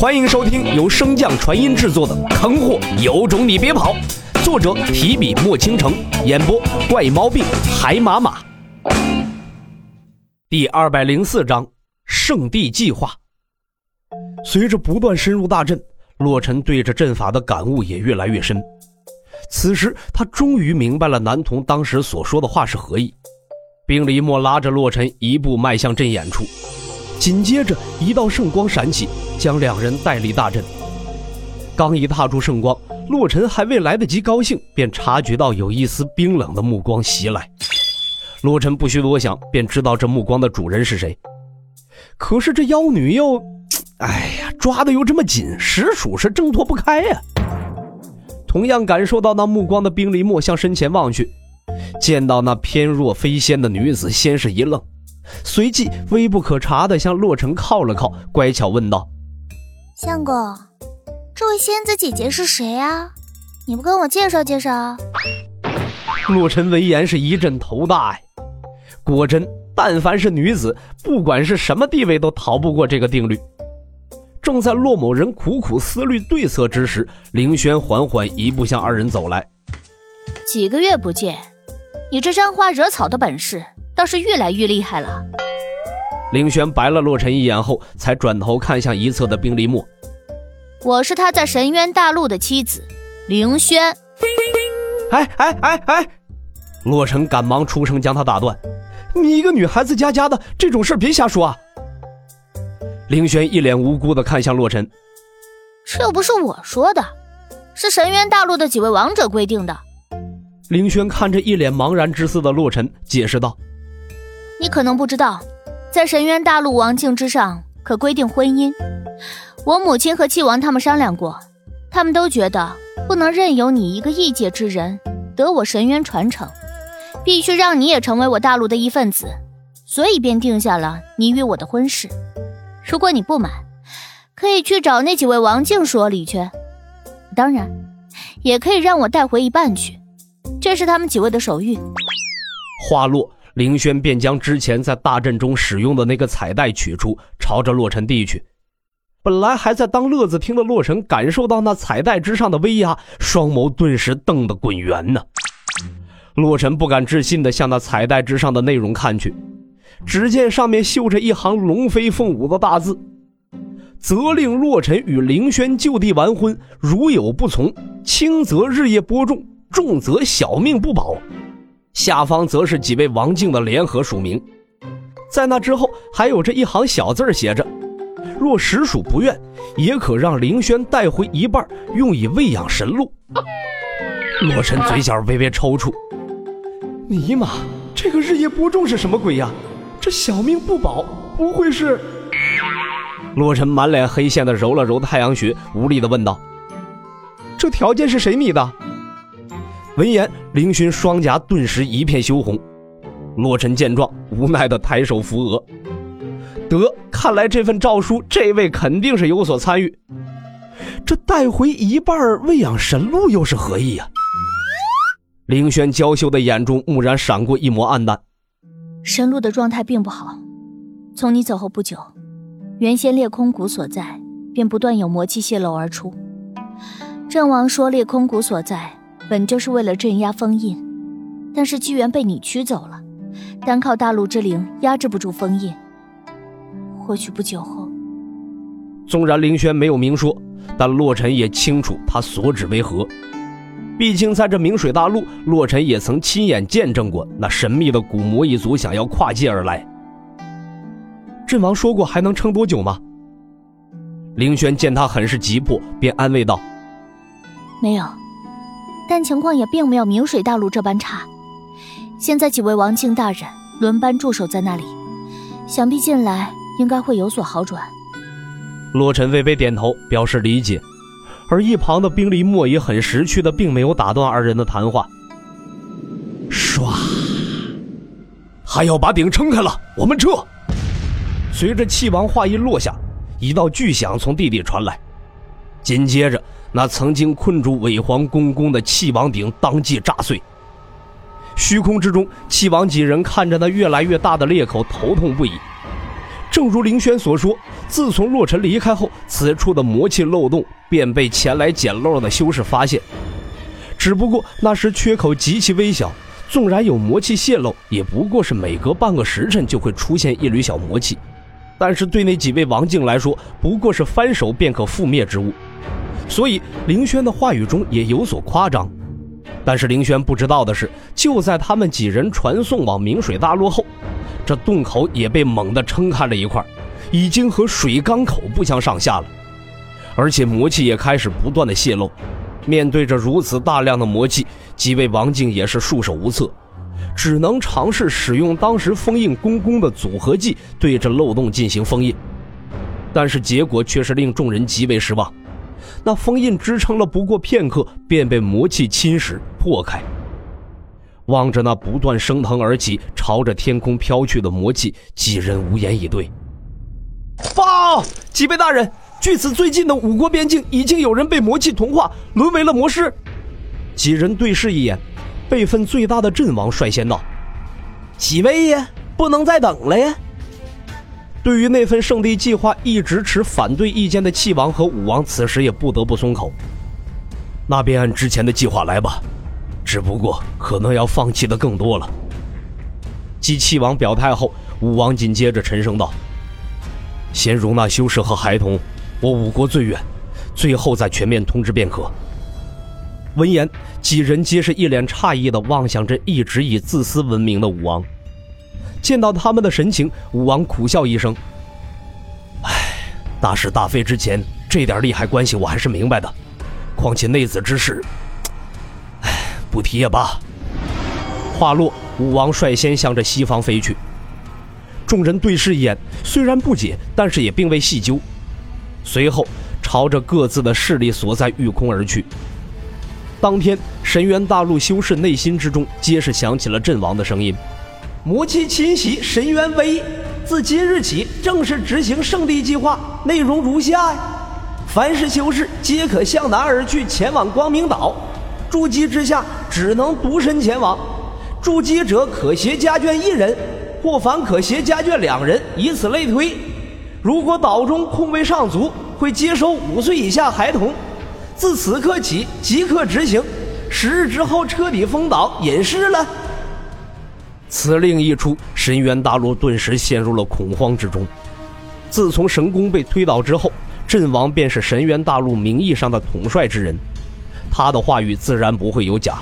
欢迎收听由升降传音制作的《坑货有种你别跑》，作者提笔墨倾城，演播怪猫病海马马。第二百零四章圣地计划。随着不断深入大阵，洛尘对着阵法的感悟也越来越深。此时，他终于明白了男童当时所说的话是何意。冰离墨拉着洛尘一步迈向阵眼处。紧接着，一道圣光闪起，将两人带离大阵。刚一踏出圣光，洛尘还未来得及高兴，便察觉到有一丝冰冷的目光袭来。洛尘不需多想，便知道这目光的主人是谁。可是这妖女又……哎呀，抓的又这么紧，实属是挣脱不开呀。同样感受到那目光的冰离墨向身前望去，见到那翩若飞仙的女子，先是一愣。随即微不可察地向洛尘靠了靠，乖巧问道：“相公，这位仙子姐姐是谁啊？你不跟我介绍介绍？”洛尘闻言是一阵头大呀。果真，但凡是女子，不管是什么地位，都逃不过这个定律。正在洛某人苦苦思虑对策之时，凌轩缓缓一步向二人走来。几个月不见，你这沾花惹草的本事。倒是越来越厉害了。凌轩白了洛尘一眼后，才转头看向一侧的冰离墨。我是他在神渊大陆的妻子，凌轩。哎哎哎哎！洛尘赶忙出声将他打断：“你一个女孩子家家的，这种事别瞎说啊！”凌轩一脸无辜的看向洛尘：“这又不是我说的，是神渊大陆的几位王者规定的。”凌轩看着一脸茫然之色的洛尘，解释道。你可能不知道，在神渊大陆王境之上可规定婚姻。我母亲和七王他们商量过，他们都觉得不能任由你一个异界之人得我神渊传承，必须让你也成为我大陆的一份子，所以便定下了你与我的婚事。如果你不满，可以去找那几位王境说理去，当然，也可以让我带回一半去，这是他们几位的手谕。话落。凌轩便将之前在大阵中使用的那个彩带取出，朝着洛尘递去。本来还在当乐子听的洛尘，感受到那彩带之上的威压，双眸顿时瞪得滚圆呢。洛尘不敢置信地向那彩带之上的内容看去，只见上面绣着一行龙飞凤舞的大字：“责令洛尘与凌轩就地完婚，如有不从，轻则日夜播种，重则小命不保。”下方则是几位王静的联合署名，在那之后还有这一行小字写着：“若实属不愿，也可让凌轩带回一半，用以喂养神鹿。”洛尘嘴角微微抽搐：“尼玛，这个日夜播种是什么鬼呀？这小命不保，不会是？”洛尘满脸黑线的揉了揉太阳穴，无力的问道：“这条件是谁拟的？”闻言，凌轩双颊顿时一片羞红。洛尘见状，无奈的抬手扶额。得，看来这份诏书，这位肯定是有所参与。这带回一半喂养神鹿，又是何意呀？凌轩娇羞的眼中蓦然闪过一抹暗淡。神鹿的状态并不好，从你走后不久，原先裂空谷所在便不断有魔气泄露而出。阵王说，裂空谷所在。本就是为了镇压封印，但是机缘被你取走了，单靠大陆之灵压制不住封印。或许不久后，纵然凌轩没有明说，但洛尘也清楚他所指为何。毕竟在这明水大陆，洛尘也曾亲眼见证过那神秘的古魔一族想要跨界而来。阵王说过还能撑多久吗？凌轩见他很是急迫，便安慰道：“没有。”但情况也并没有明水大陆这般差。现在几位王境大人轮班驻守在那里，想必近来应该会有所好转。洛尘微微点头，表示理解。而一旁的冰离墨也很识趣的，并没有打断二人的谈话。唰，还要把顶撑开了，我们撤。随着气王话音落下，一道巨响从地底传来，紧接着。那曾经困住伪皇公公的气王鼎当即炸碎。虚空之中，气王几人看着那越来越大的裂口，头痛不已。正如林轩所说，自从洛尘离开后，此处的魔气漏洞便被前来捡漏的修士发现。只不过那时缺口极其微小，纵然有魔气泄露，也不过是每隔半个时辰就会出现一缕小魔气。但是对那几位王境来说，不过是翻手便可覆灭之物。所以林轩的话语中也有所夸张。但是林轩不知道的是，就在他们几人传送往明水大陆后，这洞口也被猛地撑开了一块，已经和水缸口不相上下了，而且魔气也开始不断的泄露。面对着如此大量的魔气，几位王境也是束手无策，只能尝试使用当时封印公公的组合技，对着漏洞进行封印。但是结果却是令众人极为失望。那封印支撑了不过片刻，便被魔气侵蚀破开。望着那不断升腾而起、朝着天空飘去的魔气，几人无言以对。报，几位大人，距此最近的五国边境，已经有人被魔气同化，沦为了魔师。几人对视一眼，辈分最大的阵王率先道：“几位呀，不能再等了呀！”对于那份圣地计划一直持反对意见的气王和武王，此时也不得不松口。那便按之前的计划来吧，只不过可能要放弃的更多了。继气王表态后，武王紧接着沉声道：“先容纳修士和孩童，我五国最远，最后再全面通知便可。”闻言，几人皆是一脸诧异的望向这一直以自私闻名的武王。见到他们的神情，武王苦笑一声：“唉，大是大非之前，这点利害关系我还是明白的。况且内子之事，唉，不提也罢。”话落，武王率先向着西方飞去。众人对视一眼，虽然不解，但是也并未细究。随后，朝着各自的势力所在御空而去。当天，神元大陆修士内心之中，皆是响起了阵亡的声音。魔气侵袭神渊威，自今日起正式执行圣地计划，内容如下呀：凡是修士皆可向南而去，前往光明岛。筑基之下只能独身前往，筑基者可携家眷一人，或凡可携家眷两人，以此类推。如果岛中空位尚足，会接收五岁以下孩童。自此刻起即刻执行，十日之后彻底封岛隐世了。此令一出，神渊大陆顿时陷入了恐慌之中。自从神宫被推倒之后，阵亡便是神渊大陆名义上的统帅之人，他的话语自然不会有假。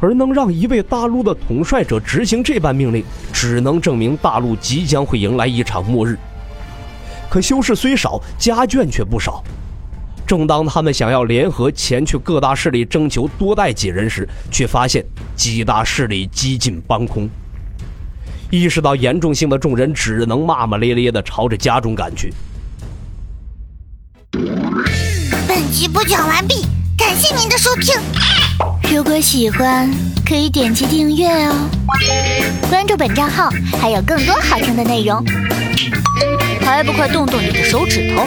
而能让一位大陆的统帅者执行这般命令，只能证明大陆即将会迎来一场末日。可修士虽少，家眷却不少。正当他们想要联合前去各大势力征求多带几人时，却发现几大势力几近搬空。意识到严重性的众人只能骂骂咧咧地朝着家中赶去。本集播讲完毕，感谢您的收听。如果喜欢，可以点击订阅哦，关注本账号还有更多好听的内容。还不快动动你的手指头！